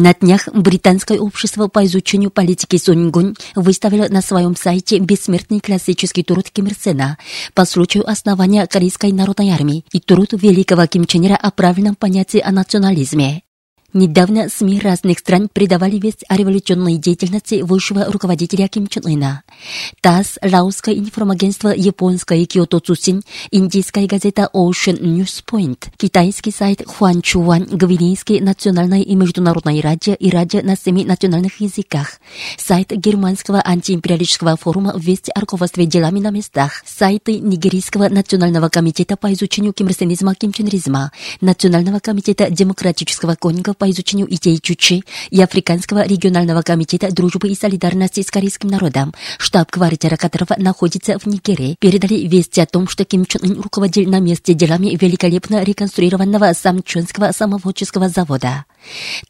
На днях Британское общество по изучению политики Сунгунь выставило на своем сайте бессмертный классический труд Ким Ир Сена по случаю основания Корейской народной армии и труд великого Ким Чен Ира о правильном понятии о национализме. Недавно СМИ разных стран придавали весть о революционной деятельности высшего руководителя Ким Чен Ына. ТАСС, Лаосское информагентство Японское Киото Цусин, индийская газета Ocean News Point, китайский сайт Хуан Чуан, гвинейский национальное и международное радио и радио на семи национальных языках, сайт германского антиимпериалистического форума «Вести о руководстве делами на местах», сайты Нигерийского национального комитета по изучению кимрсенизма кимченризма, Национального комитета демократического конинга по изучению идей Чучи и Африканского регионального комитета дружбы и солидарности с корейским народом, штаб-квартира которого находится в Нигерии, передали вести о том, что Ким Чен Ын руководил на месте делами великолепно реконструированного Самчонского самоводческого завода.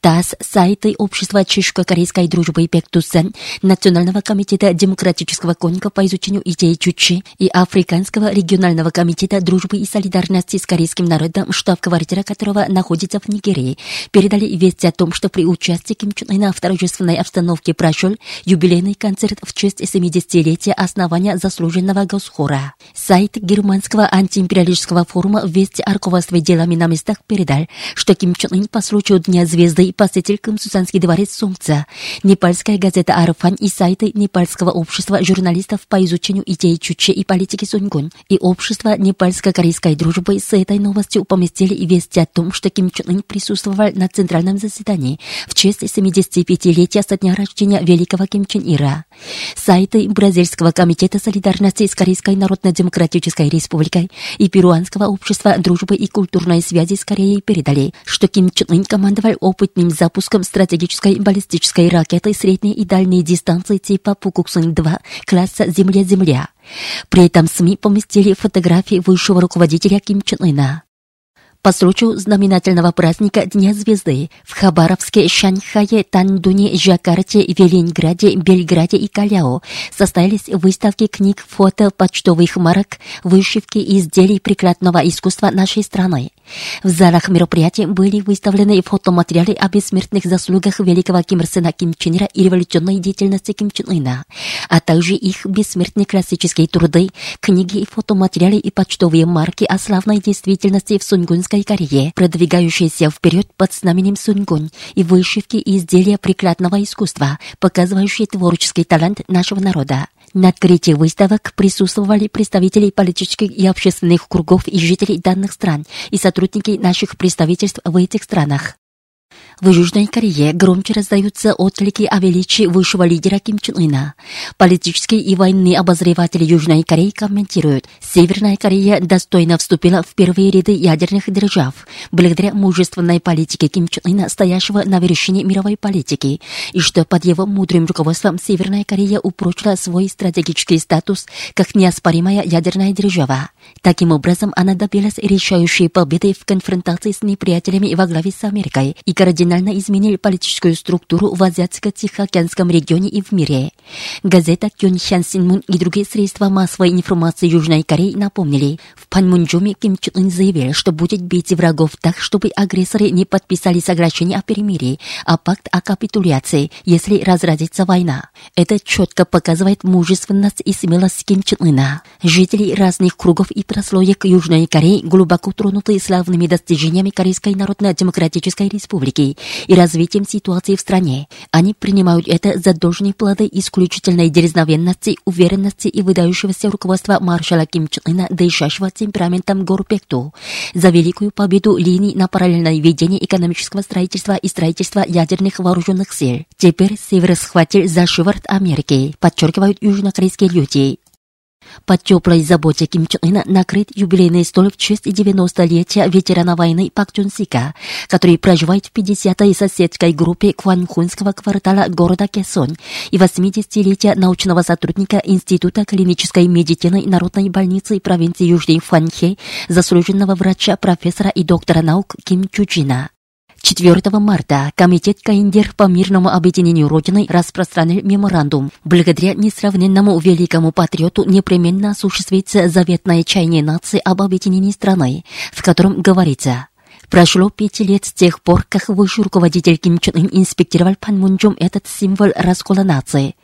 ТАСС, сайты Общества чешско-корейской дружбы Пектусан, Национального комитета демократического конника по изучению идей Чучи и Африканского регионального комитета дружбы и солидарности с корейским народом, штаб-квартира которого находится в Нигерии, передали вести о том, что при участии Ким Чен Ына в торжественной обстановке прошел юбилейный концерт в честь 70-летия основания заслуженного госхора. Сайт германского антиимпериалистического форума «Вести о делами на местах» передал, что Ким Чен Ын по случаю Дня звезды и посетитель Камсусанский дворец Солнца, непальская газета «Арфан» и сайты Непальского общества журналистов по изучению идей Чуче и политики Сунгун и общество Непальско-корейской дружбы с этой новостью поместили вести о том, что Ким Чен Ын присутствовал на центральном заседании в честь 75-летия со дня рождения великого Ким Чен Ира. Сайты Бразильского комитета солидарности с Корейской Народно-Демократической Республикой и Перуанского общества дружбы и культурной связи с Кореей передали, что Ким Чен Ын командовал опытным запуском стратегической баллистической ракеты средней и дальней дистанции типа Пукуксун-2 класса «Земля-Земля». При этом СМИ поместили фотографии высшего руководителя Ким Чен Ына. По случаю знаменательного праздника Дня Звезды в Хабаровске, Шанхае, Тандуне, Жакарте, Велинграде, Бельграде и Каляо состоялись выставки книг, фото, почтовых марок, вышивки и изделий прикладного искусства нашей страны. В залах мероприятий были выставлены фотоматериалы о бессмертных заслугах великого Ким Ир Ким Чен Ира и революционной деятельности Ким Чен Ына, а также их бессмертные классические труды, книги фотоматериалы и почтовые марки о славной действительности в Сунгунской Корее, продвигающиеся вперед под знаменем Сунгун и вышивки и изделия прикладного искусства, показывающие творческий талант нашего народа. На открытии выставок присутствовали представители политических и общественных кругов и жителей данных стран и сотрудники наших представительств в этих странах. В Южной Корее громче раздаются отклики о величии высшего лидера Ким Чен Ына. Политические и военные обозреватели Южной Кореи комментируют, Северная Корея достойно вступила в первые ряды ядерных держав, благодаря мужественной политике Ким Чен Ына, стоящего на вершине мировой политики, и что под его мудрым руководством Северная Корея упрочила свой стратегический статус как неоспоримая ядерная держава. Таким образом, она добилась решающей победы в конфронтации с неприятелями во главе с Америкой и кардинально изменили политическую структуру в Азиатско-Тихоокеанском регионе и в мире. Газета Кёнхян Синмун и другие средства массовой информации Южной Кореи напомнили, в Панмунджуме Ким Чен Ын заявил, что будет бить врагов так, чтобы агрессоры не подписали соглашение о перемирии, а пакт о капитуляции, если разразится война. Это четко показывает мужественность и смелость Ким Чен Ына. Жители разных кругов и прослоек Южной Кореи глубоко тронуты славными достижениями Корейской Народно-Демократической Республики и развитием ситуации в стране. Они принимают это за должные плоды исключительной дерзновенности, уверенности и выдающегося руководства маршала Ким Чен Ына, дышащего темпераментом Горпекту, за великую победу линий на параллельное ведение экономического строительства и строительства ядерных вооруженных сил. Теперь Север схватил за шиворот Америки, подчеркивают южнокорейские люди. Под теплой заботе Ким Чен Ына накрыт юбилейный стол в честь 90-летия ветерана войны Пак Чун Сика, который проживает в 50-й соседской группе Кванхунского квартала города Кесонь и 80-летия научного сотрудника Института клинической медицины Народной больницы провинции Южный Фанхе, заслуженного врача, профессора и доктора наук Ким Чуджина. 4 марта Комитет Каиндер по мирному объединению Родины распространил меморандум. Благодаря несравненному великому патриоту непременно осуществится заветное чаяние нации об объединении страны, в котором говорится Прошло пять лет с тех пор, как высший руководитель Ким Чен Ын инспектировал Панмунджом этот символ раскола нации.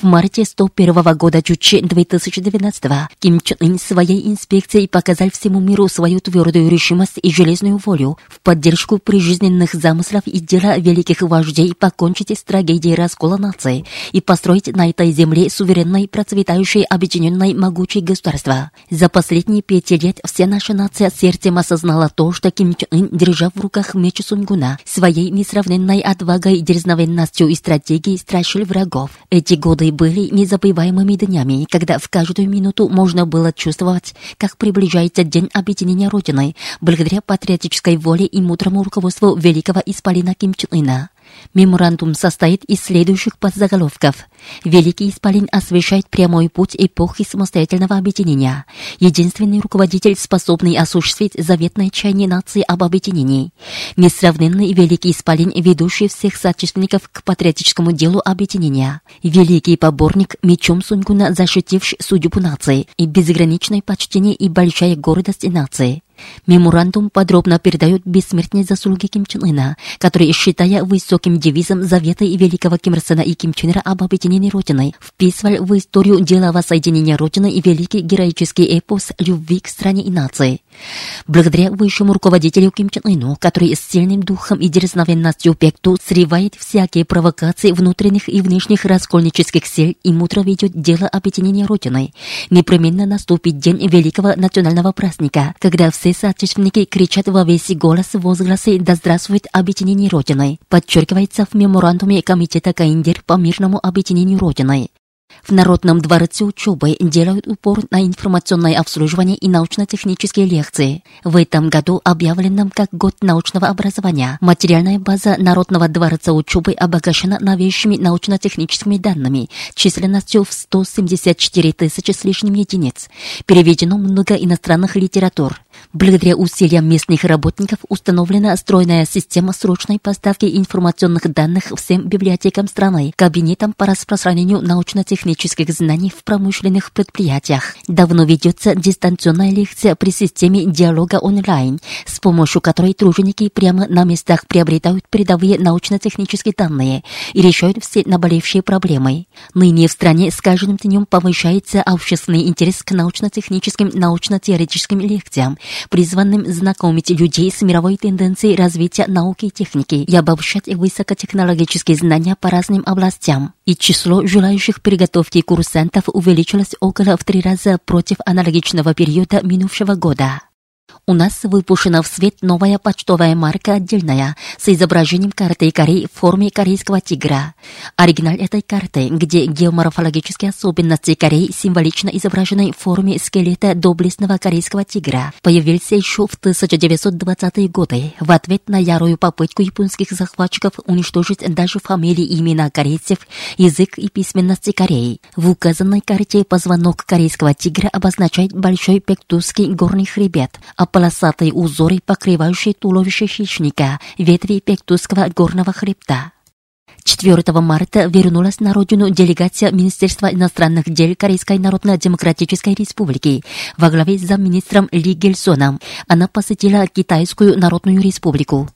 В марте 101 года Чучи 2012 Ким Чен Ын своей инспекцией показал всему миру свою твердую решимость и железную волю в поддержку прижизненных замыслов и дела великих вождей покончить с трагедией раскола нации и построить на этой земле суверенное, процветающее, объединенное, могучее государство. За последние пять лет вся наша нация сердцем осознала то, что Ким Чен Ын держа в руках меч Сунгуна, своей несравненной отвагой, дерзновенностью и стратегией страшил врагов. Эти годы были незабываемыми днями, когда в каждую минуту можно было чувствовать, как приближается день объединения Родины, благодаря патриотической воле и мудрому руководству великого исполина Ким Чен Ына. Меморандум состоит из следующих подзаголовков. Великий Исполин освещает прямой путь эпохи самостоятельного объединения. Единственный руководитель, способный осуществить заветное чаяние нации об объединении. Несравненный Великий Исполин, ведущий всех соотечественников к патриотическому делу объединения. Великий поборник, мечом Сунгуна защитивший судьбу нации. И безграничное почтение и большая гордость нации. Меморандум подробно передает бессмертные заслуги Ким Чен Ына, который, считая высоким девизом Завета и Великого Ким Ир и Ким Чен Ира об объединении Родины, вписывал в историю дела воссоединения Родины и великий героический эпос любви к стране и нации. Благодаря высшему руководителю Ким Чен Ыну, который с сильным духом и дерзновенностью пекту срывает всякие провокации внутренних и внешних раскольнических сил и мудро ведет дело объединения Родины, непременно наступит день великого национального праздника, когда все соотечественники кричат во весь голос возгласы «Да здравствует объединение Родины», подчеркивается в меморандуме Комитета Каиндер по мирному объединению Родины. В Народном дворце учебы делают упор на информационное обслуживание и научно-технические лекции. В этом году объявленном как год научного образования. Материальная база Народного дворца учебы обогащена новейшими научно-техническими данными численностью в 174 тысячи с лишним единиц. Переведено много иностранных литератур. Благодаря усилиям местных работников установлена стройная система срочной поставки информационных данных всем библиотекам страны, кабинетам по распространению научно-технических знаний в промышленных предприятиях. Давно ведется дистанционная лекция при системе диалога онлайн, с помощью которой труженики прямо на местах приобретают передовые научно-технические данные и решают все наболевшие проблемы. Ныне в стране с каждым днем повышается общественный интерес к научно-техническим, научно-теоретическим лекциям, призванным знакомить людей с мировой тенденцией развития науки и техники и обобщать высокотехнологические знания по разным областям. И число желающих приготовки курсантов увеличилось около в три раза против аналогичного периода минувшего года. У нас выпущена в свет новая почтовая марка отдельная с изображением карты Кореи в форме корейского тигра. Оригинал этой карты, где геоморфологические особенности Кореи символично изображены в форме скелета доблестного корейского тигра, появился еще в 1920-е годы в ответ на ярую попытку японских захватчиков уничтожить даже фамилии и имена корейцев, язык и письменности Кореи. В указанной карте позвонок корейского тигра обозначает большой пектузский горный хребет, а полосатые узоры, покрывающие туловище хищника, ветви Пектузского горного хребта. 4 марта вернулась на родину делегация Министерства иностранных дел Корейской Народно-Демократической Республики во главе с замминистром Ли Гельсоном. Она посетила Китайскую Народную Республику.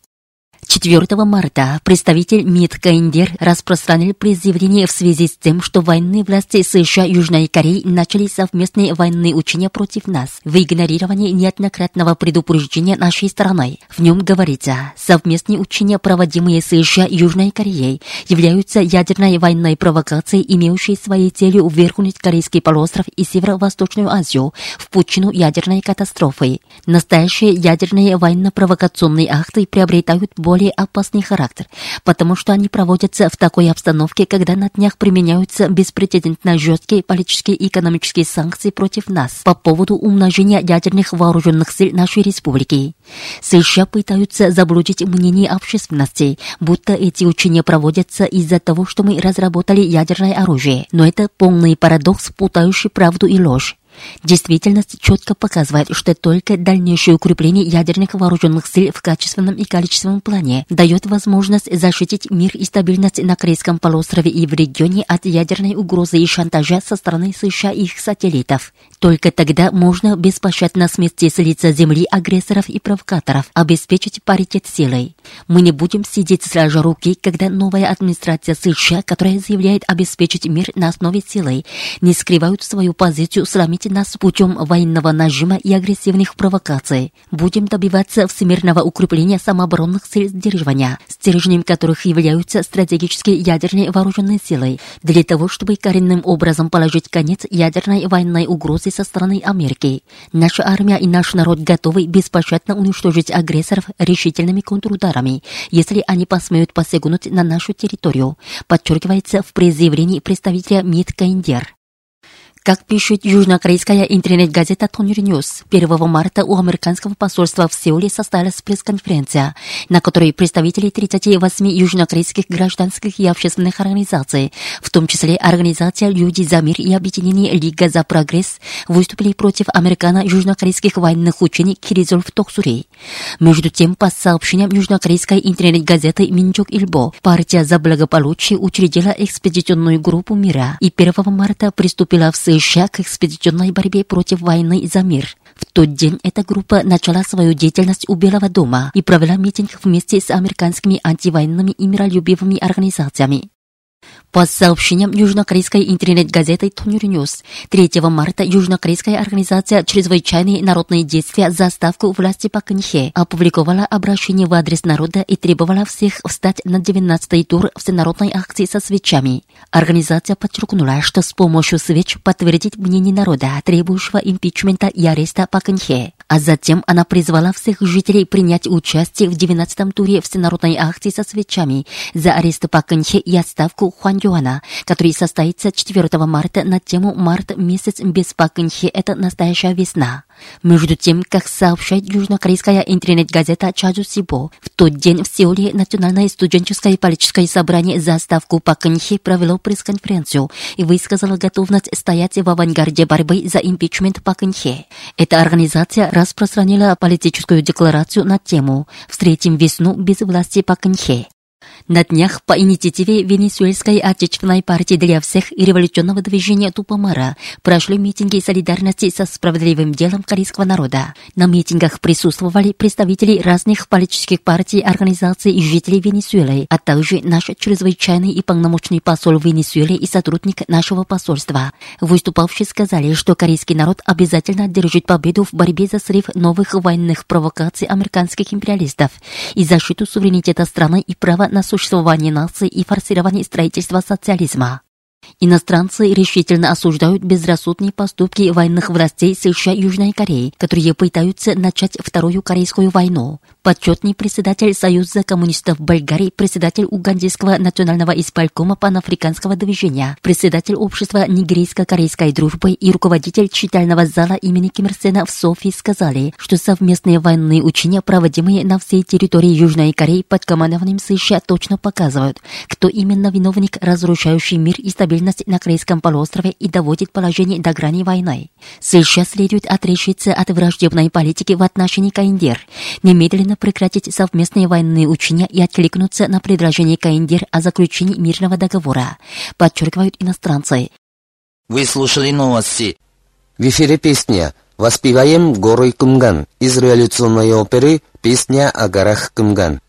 4 марта представитель МИД Каиндер распространил призывление в связи с тем, что военные власти США и Южной Кореи начали совместные военные учения против нас в игнорировании неоднократного предупреждения нашей стороны. В нем говорится, совместные учения, проводимые США и Южной Кореей, являются ядерной военной провокацией, имеющей своей целью вверхнуть Корейский полуостров и Северо-Восточную Азию в пучину ядерной катастрофы. Настоящие ядерные военно-провокационные акты приобретают более более опасный характер, потому что они проводятся в такой обстановке, когда на днях применяются беспрецедентно жесткие политические и экономические санкции против нас по поводу умножения ядерных вооруженных сил нашей республики. США пытаются заблудить мнение общественности, будто эти учения проводятся из-за того, что мы разработали ядерное оружие. Но это полный парадокс, путающий правду и ложь. Действительность четко показывает, что только дальнейшее укрепление ядерных вооруженных сил в качественном и количественном плане дает возможность защитить мир и стабильность на Корейском полуострове и в регионе от ядерной угрозы и шантажа со стороны США и их сателлитов. Только тогда можно беспощадно смести с лица земли агрессоров и провокаторов, обеспечить паритет силой. Мы не будем сидеть сложа руки, когда новая администрация США, которая заявляет обеспечить мир на основе силы, не скрывают свою позицию срамить нас путем военного нажима и агрессивных провокаций. Будем добиваться всемирного укрепления самооборонных сил сдерживания, стержнем которых являются стратегические ядерные вооруженные силы, для того, чтобы коренным образом положить конец ядерной военной угрозе со стороны Америки. Наша армия и наш народ готовы беспощадно уничтожить агрессоров решительными контрударами, если они посмеют посягнуть на нашу территорию, подчеркивается в пресс-заявлении представителя МИД КНДР. Как пишет южнокорейская интернет-газета Тонюри Ньюс, 1 марта у американского посольства в Сеуле состоялась пресс-конференция, на которой представители 38 южнокорейских гражданских и общественных организаций, в том числе Организация «Люди за мир» и Объединение «Лига за прогресс», выступили против американо-южнокорейских военных учений Киризол в Токсуре. Между тем, по сообщениям южнокорейской интернет-газеты «Минчок Ильбо», партия за благополучие учредила экспедиционную группу мира и 1 марта приступила в США США к экспедиционной борьбе против войны за мир. В тот день эта группа начала свою деятельность у Белого дома и провела митинг вместе с американскими антивоенными и миролюбивыми организациями. По сообщениям южнокорейской интернет-газеты Тонюри Ньюс, 3 марта южнокорейская организация «Чрезвычайные народные действия за отставку власти Пак Кын Хе» опубликовала обращение в адрес народа и требовала всех встать на 19-й тур всенародной акции со свечами. Организация подчеркнула, что с помощью свеч подтвердить мнение народа, требующего импичмента и ареста Пак Кын Хе. А затем она призвала всех жителей принять участие в 19-м туре всенародной акции со свечами за арест Пак Кынхе и отставку Хуан Юана, который состоится 4 марта на тему «Март месяц без Пак Кынхе – это настоящая весна». Между тем, как сообщает южнокорейская интернет-газета Чаду Сибо, в тот день в Сеуле Национальное студенческое политическое собрание за ставку Пак Кынхе провело пресс-конференцию и высказало готовность стоять в авангарде борьбы за импичмент Пак Кынхе. Эта организация распространила политическую декларацию на тему «Встретим весну без власти Пак Кынхе». На днях по инициативе Венесуэльской отечественной партии для всех и революционного движения Тупомара прошли митинги солидарности со справедливым делом корейского народа. На митингах присутствовали представители разных политических партий, организаций и жителей Венесуэлы, а также наш чрезвычайный и полномочный посол в Венесуэле и сотрудник нашего посольства. Выступавшие сказали, что корейский народ обязательно одержит победу в борьбе за срыв новых военных провокаций американских империалистов и защиту суверенитета страны и права на существование нации и форсирование строительства социализма. Иностранцы решительно осуждают безрассудные поступки военных властей США и Южной Кореи, которые пытаются начать Вторую Корейскую войну. Почетный председатель Союза коммунистов Болгарии, председатель Угандийского национального исполкома панафриканского движения, председатель общества нигерийско-корейской дружбы и руководитель читального зала имени Ким Ир Сена в Софии сказали, что совместные военные учения, проводимые на всей территории Южной Кореи под командованием США, точно показывают, кто именно виновник, разрушающий мир и стабильность стабильность на Корейском полуострове и доводит положение до грани войны. США следует отрешиться от враждебной политики в отношении Каиндер, немедленно прекратить совместные военные учения и откликнуться на предложение Каиндер о заключении мирного договора, подчеркивают иностранцы. Вы слушали новости. В эфире песня «Воспеваем горой Кумган» из революционной оперы «Песня о горах Кумган».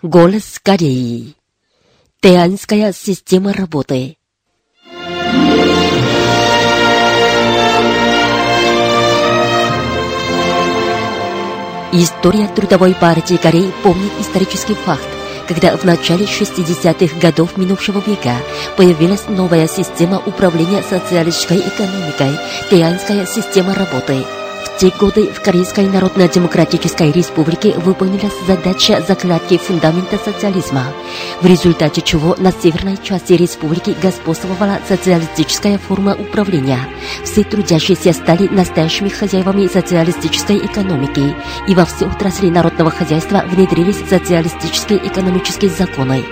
Голос Кореи. Теанская система работы. История Трудовой партии Кореи помнит исторический факт, когда в начале 60-х годов минувшего века появилась новая система управления социалистической экономикой – Теанская система работы – в те годы в Корейской Народно-Демократической Республике выполнилась задача закладки фундамента социализма, в результате чего на северной части республики господствовала социалистическая форма управления. Все трудящиеся стали настоящими хозяевами социалистической экономики, и во все отрасли народного хозяйства внедрились социалистические экономические законы.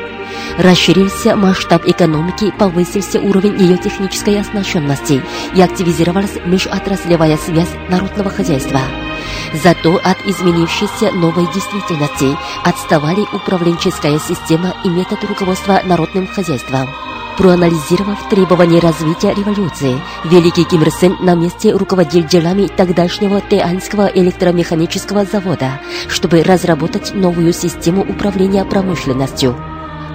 Расширился масштаб экономики, повысился уровень ее технической оснащенности и активизировалась межотраслевая связь народного хозяйства. Зато от изменившейся новой действительности отставали управленческая система и метод руководства народным хозяйством. Проанализировав требования развития революции, великий Ким Ир Сен на месте руководил делами тогдашнего Теанского электромеханического завода, чтобы разработать новую систему управления промышленностью.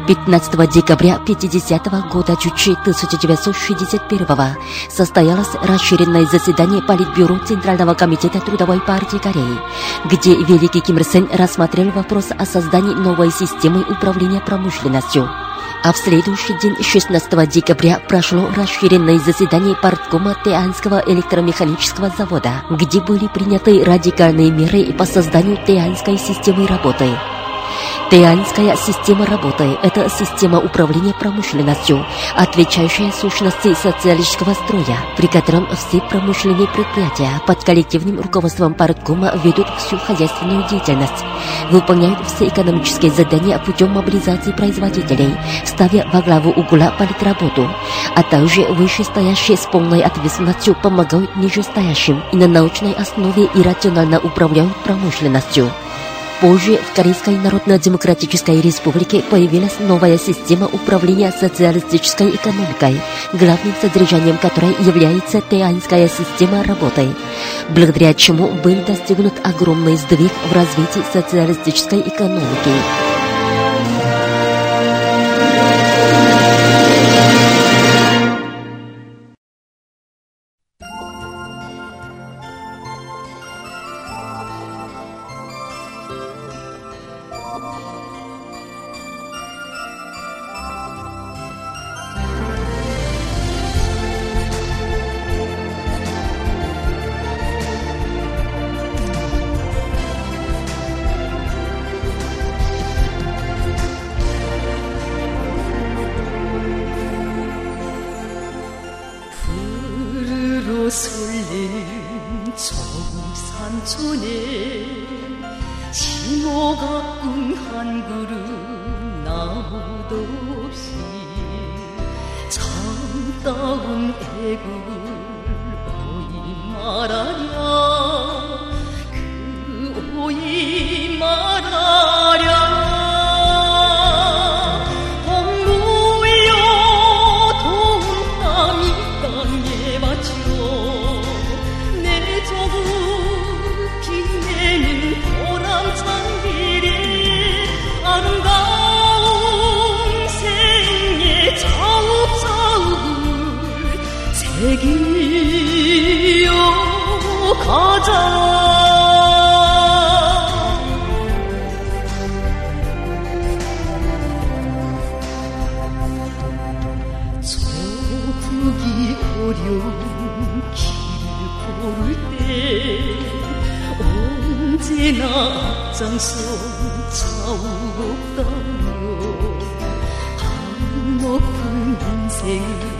15 декабря 50 года Чучи 1961 состоялось расширенное заседание Политбюро Центрального комитета Трудовой партии Кореи, где великий Ким Ир Сен рассмотрел вопрос о создании новой системы управления промышленностью. А в следующий день, 16 декабря, прошло расширенное заседание парткома Теанского электромеханического завода, где были приняты радикальные меры по созданию Теанской системы работы. Теанская система работы – это система управления промышленностью, отвечающая сущности социалистического строя, при котором все промышленные предприятия под коллективным руководством парткома ведут всю хозяйственную деятельность, выполняют все экономические задания путем мобилизации производителей, ставя во главу угла политработу, а также вышестоящие с полной ответственностью помогают нижестоящим и на научной основе и рационально управляют промышленностью. Позже в Корейской Народно-Демократической Республике появилась новая система управления социалистической экономикой, главным содержанием которой является Теанская система работы, благодаря чему был достигнут огромный сдвиг в развитии социалистической экономики. 어려운 길을 고를 때 언제나 앞장서 자욱없다며 한 높은 인생을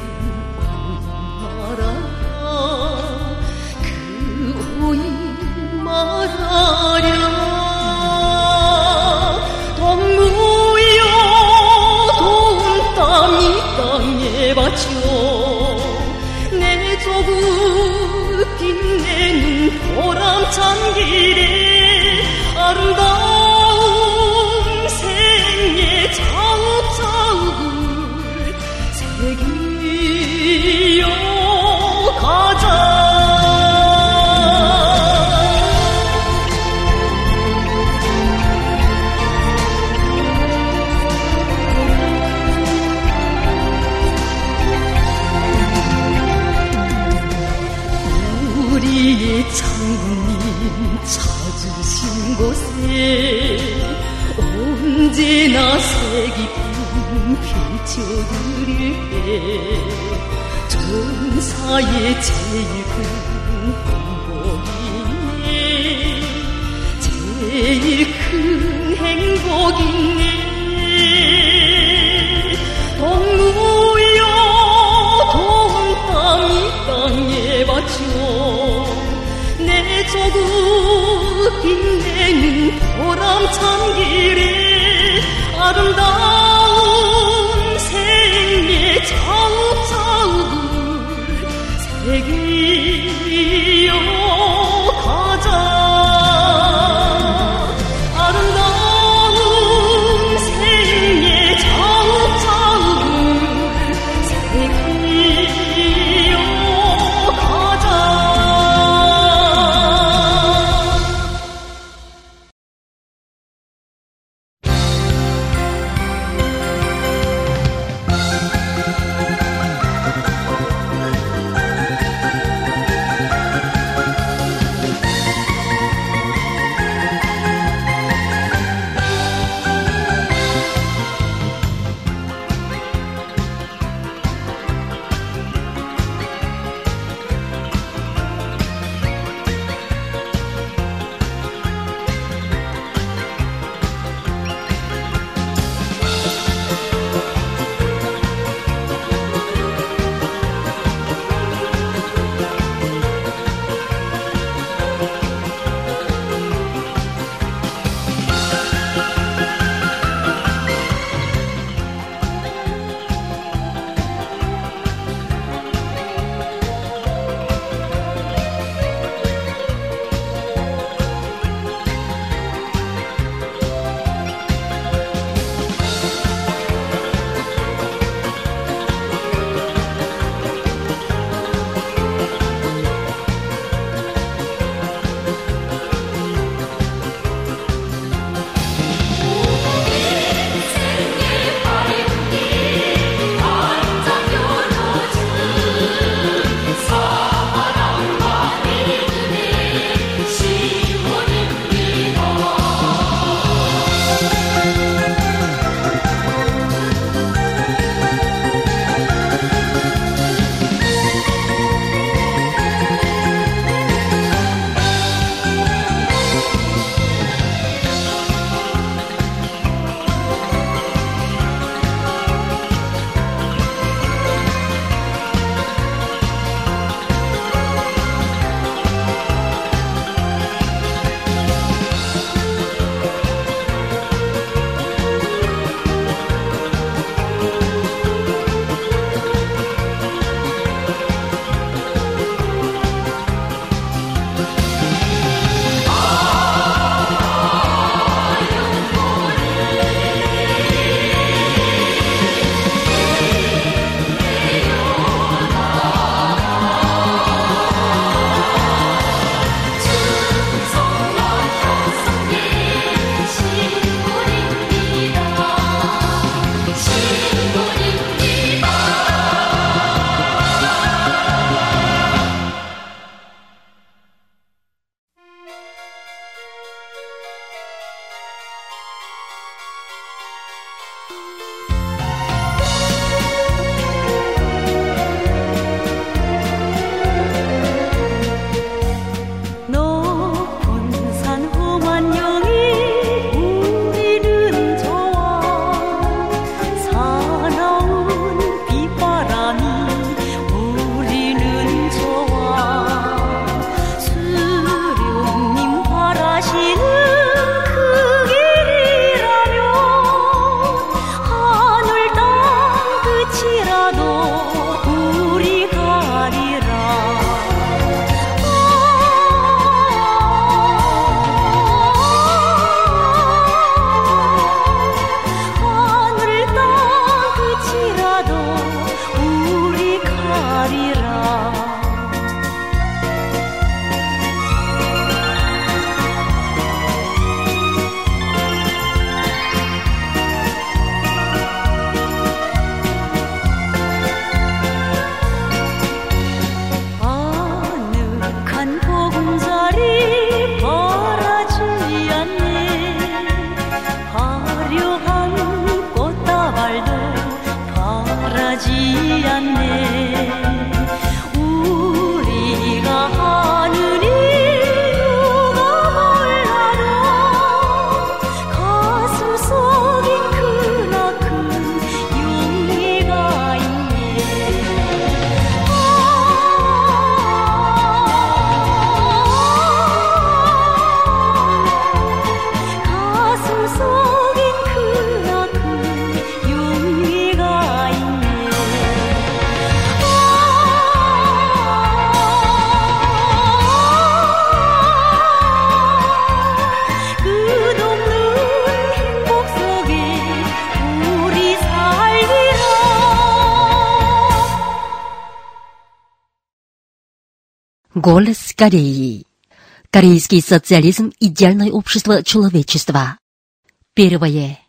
전사의 제일 큰 행복이네. 제일 큰 행복이네 동무여 더운 땀이 땅에 받쳐 내 조국 빛내는 보람찬 길에 아름다운 seguir Голос Кореи. Корейский социализм – идеальное общество человечества. Первое.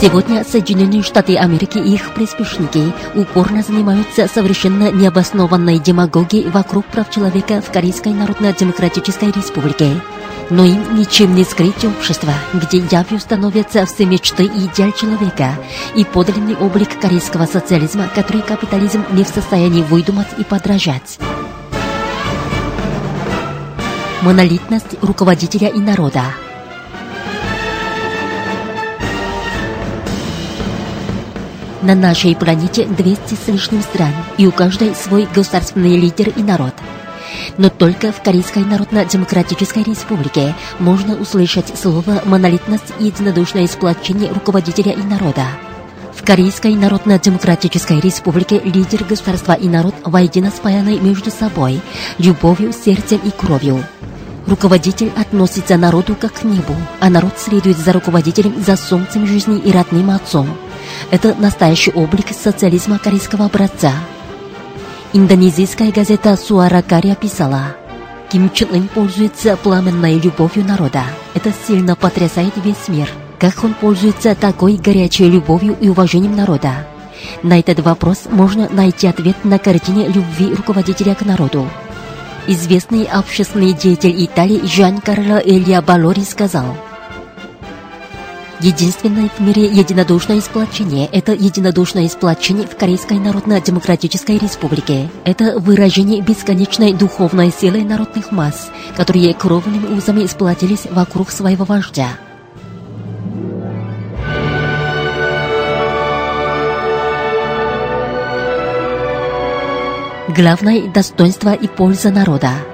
Сегодня Соединенные Штаты Америки и их приспешники упорно занимаются совершенно необоснованной демагогией вокруг прав человека в Корейской Народно-Демократической Республике. Но им ничем не скрыть общество, где явью становятся все мечты и идеал человека и подлинный облик корейского социализма, который капитализм не в состоянии выдумать и подражать. Монолитность руководителя и народа – На нашей планете 200 с лишним стран, и у каждой свой государственный лидер и народ. Но только в Корейской Народно-Демократической Республике можно услышать слово «монолитность» и единодушное сплочение руководителя и народа. В Корейской Народно-Демократической Республике лидер государства и народ воедино спаяны между собой, любовью, сердцем и кровью. Руководитель относится народу как к небу, а народ следует за руководителем, за солнцем жизни и родным отцом. Это настоящий облик социализма корейского образца. Индонезийская газета «Суара Кария» писала, Ким Чен Ын пользуется пламенной любовью народа. Это сильно потрясает весь мир. Как он пользуется такой горячей любовью и уважением народа? На этот вопрос можно найти ответ на картине любви руководителя к народу. Известный общественный деятель Италии Жан Карло Элья Балори сказал – Единственное в мире единодушное сплочение – это единодушное сплочение в Корейской Народно-Демократической Республике. Это выражение бесконечной духовной силы народных масс, которые кровными узами сплотились вокруг своего вождя. Главное – достоинство и польза народа –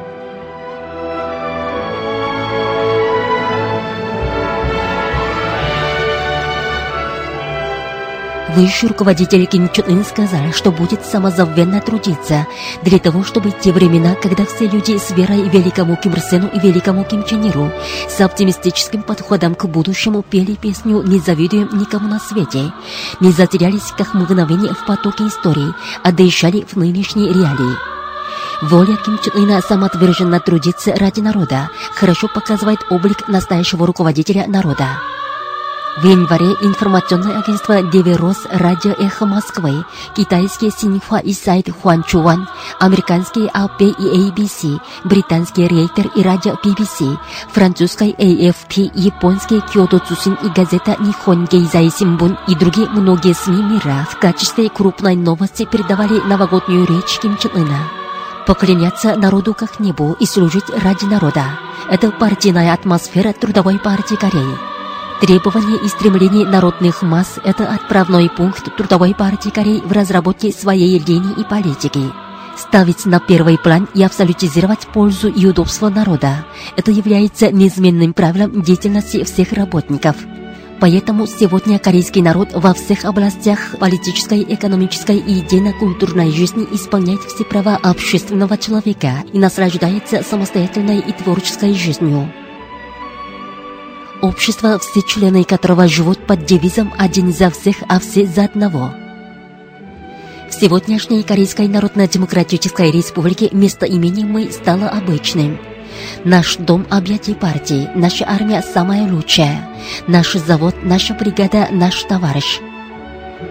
Высший руководитель Ким Чен Ын сказал, что будет самозабвенно трудиться для того, чтобы те времена, когда все люди с верой великому Ким Ир Сену и великому Ким Чен Иру с оптимистическим подходом к будущему пели песню «Не завидуем никому на свете», не затерялись как мгновение в потоке истории, а дышали в нынешней реалии. Воля Ким Чен Ына самоотверженно трудиться ради народа хорошо показывает облик настоящего руководителя народа. В январе информационное агентство Деверос Радио Эхо Москвы, китайские Синьхуа и сайт Хуанчуан, американские АП и ABC, британский Рейтер и радио BBC, французский AFP, японский Киото Цусин и газета Нихон Гейзай Симбун и другие многие СМИ мира в качестве крупной новости передавали новогоднюю речь Ким Чен Ына. Поклоняться народу как небу и служить ради народа. Это партийная атмосфера Трудовой партии Кореи. Требования и стремления народных масс – это отправной пункт Трудовой партии Кореи в разработке своей линии и политики. Ставить на первый план и абсолютизировать пользу и удобство народа – это является неизменным правилом деятельности всех работников. Поэтому сегодня корейский народ во всех областях политической, экономической и идейно-культурной жизни исполняет все права общественного человека и наслаждается самостоятельной и творческой жизнью общество, все члены которого живут под девизом «один за всех, а все за одного». В сегодняшней Корейской Народно-Демократической Республике место имени «Мы» стало обычным. Наш дом объятий партии, наша армия самая лучшая, наш завод, наша бригада, наш товарищ –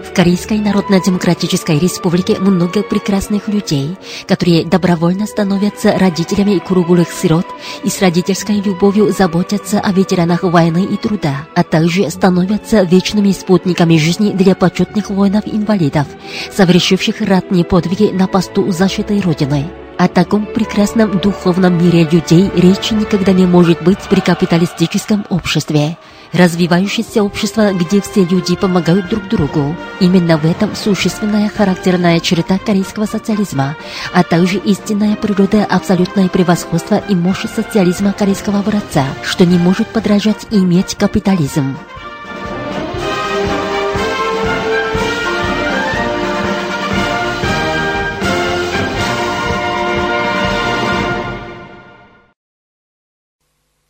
в Корейской Народно-Демократической Республике много прекрасных людей, которые добровольно становятся родителями круглых сирот и с родительской любовью заботятся о ветеранах войны и труда, а также становятся вечными спутниками жизни для почетных воинов-инвалидов, совершивших ратные подвиги на посту защиты Родины. О таком прекрасном духовном мире людей речи никогда не может быть при капиталистическом обществе. Развивающееся общество, где все люди помогают друг другу. Именно в этом существенная характерная черта корейского социализма, а также истинная природа абсолютное превосходство и мощь социализма корейского образца, что не может подражать и иметь капитализм.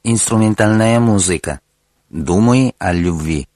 Инструментальная музыка. Думай о любви.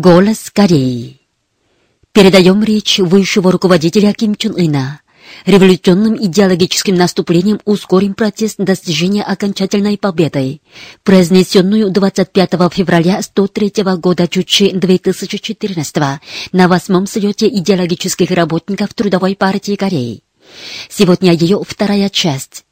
Голос Кореи. Передаем речь высшего руководителя Ким Чен Ына. Революционным идеологическим наступлением ускорим процесс достижения окончательной победы, произнесенную 25 февраля 103 года Чучи 2014 на восьмом слете идеологических работников Трудовой партии Кореи. Сегодня ее вторая часть.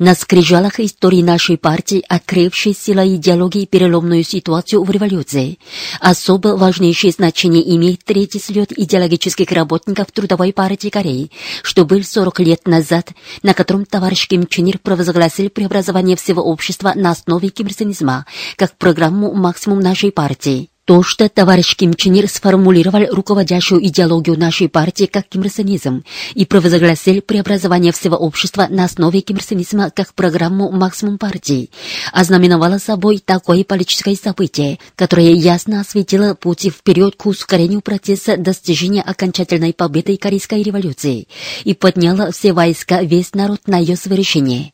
На скрижалах истории нашей партии, открывшей силой идеологии переломную ситуацию в революции, особо важнейшее значение имеет третий слет идеологических работников Трудовой партии Кореи, что был 40 лет назад, на котором товарищ Ким Чен Ир провозгласил преобразование всего общества на основе кимрсонизма, как программу «Максимум нашей партии». То, что товарищ Ким Чен Ир сформулировал руководящую идеологию нашей партии как кимрсонизм и провозгласил преобразование всего общества на основе кимрсонизма как программу «Максимум партии», ознаменовало собой такое политическое событие, которое ясно осветило пути вперед к ускорению процесса достижения окончательной победы Корейской революции и подняло все войска, весь народ на ее совершение.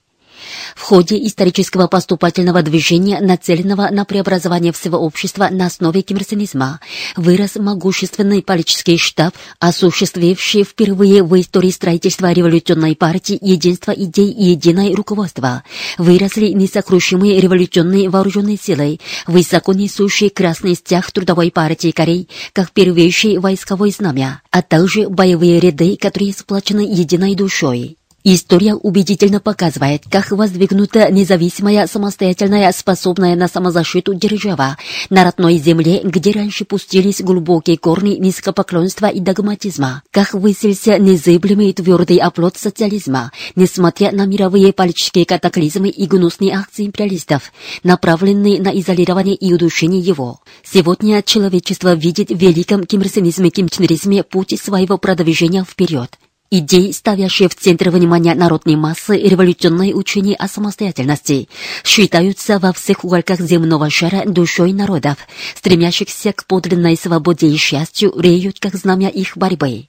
В ходе исторического поступательного движения, нацеленного на преобразование всего общества на основе кимрсонизма, вырос могущественный политический штаб, осуществивший впервые в истории строительства революционной партии единство идей и единое руководство. Выросли несокрушимые революционные вооруженные силы, высоко несущие красный стяг Трудовой партии Кореи, как первейший войсковой знамя, а также боевые ряды, которые сплочены единой душой. История убедительно показывает, как воздвигнута независимая, самостоятельная, способная на самозащиту держава на родной земле, где раньше пустились глубокие корни низкопоклонства и догматизма, как выселся незыблемый твердый оплот социализма, несмотря на мировые политические катаклизмы и гнусные акции империалистов, направленные на изолирование и удушение его. Сегодня человечество видит в великом кимрсонизме кимчнеризме путь своего продвижения вперед. Идеи, ставящие в центр внимания народной массы революционное учение о самостоятельности, считаются во всех уголках земного шара душой народов, стремящихся к подлинной свободе и счастью, реют как знамя их борьбы.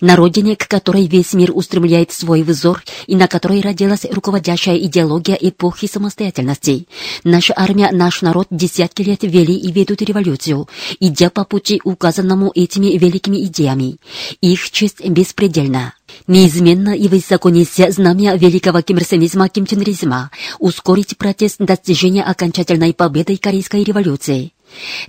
На родине, к которой весь мир устремляет свой взор и на которой родилась руководящая идеология эпохи самостоятельности. Наша армия, наш народ десятки лет вели и ведут революцию, идя по пути, указанному этими великими идеями. Их честь беспредельна. Неизменно и высоко неся знамя великого кимрсонизма кимченризма, ускорить процесс достижения окончательной победы Корейской революции.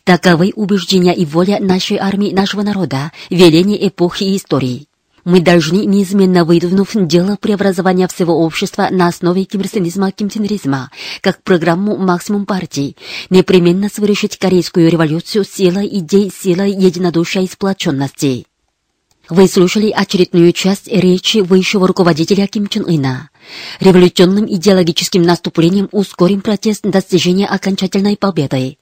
Таковы убеждения и воля нашей армии, нашего народа, веление эпохи и истории. Мы должны, неизменно выдвинув дело преобразования всего общества на основе кимрсонизма кимтенризма, как программу «Максимум партии», непременно совершить корейскую революцию силой идей, силой единодушия и сплоченности. Вы слушали очередную часть речи высшего руководителя Ким Чен Ына. Революционным идеологическим наступлением ускорим процесс достижения окончательной победы.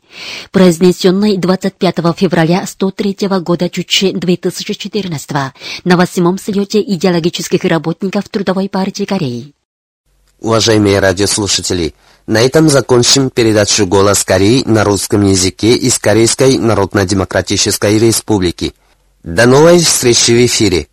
Произнесенной 25 февраля 103 года Чуче 2014 на восьмом слете идеологических работников Трудовой партии Кореи. Уважаемые радиослушатели, на этом закончим передачу «Голос Кореи» на русском языке из Корейской Народно-Демократической Республики. До новой встречи в эфире.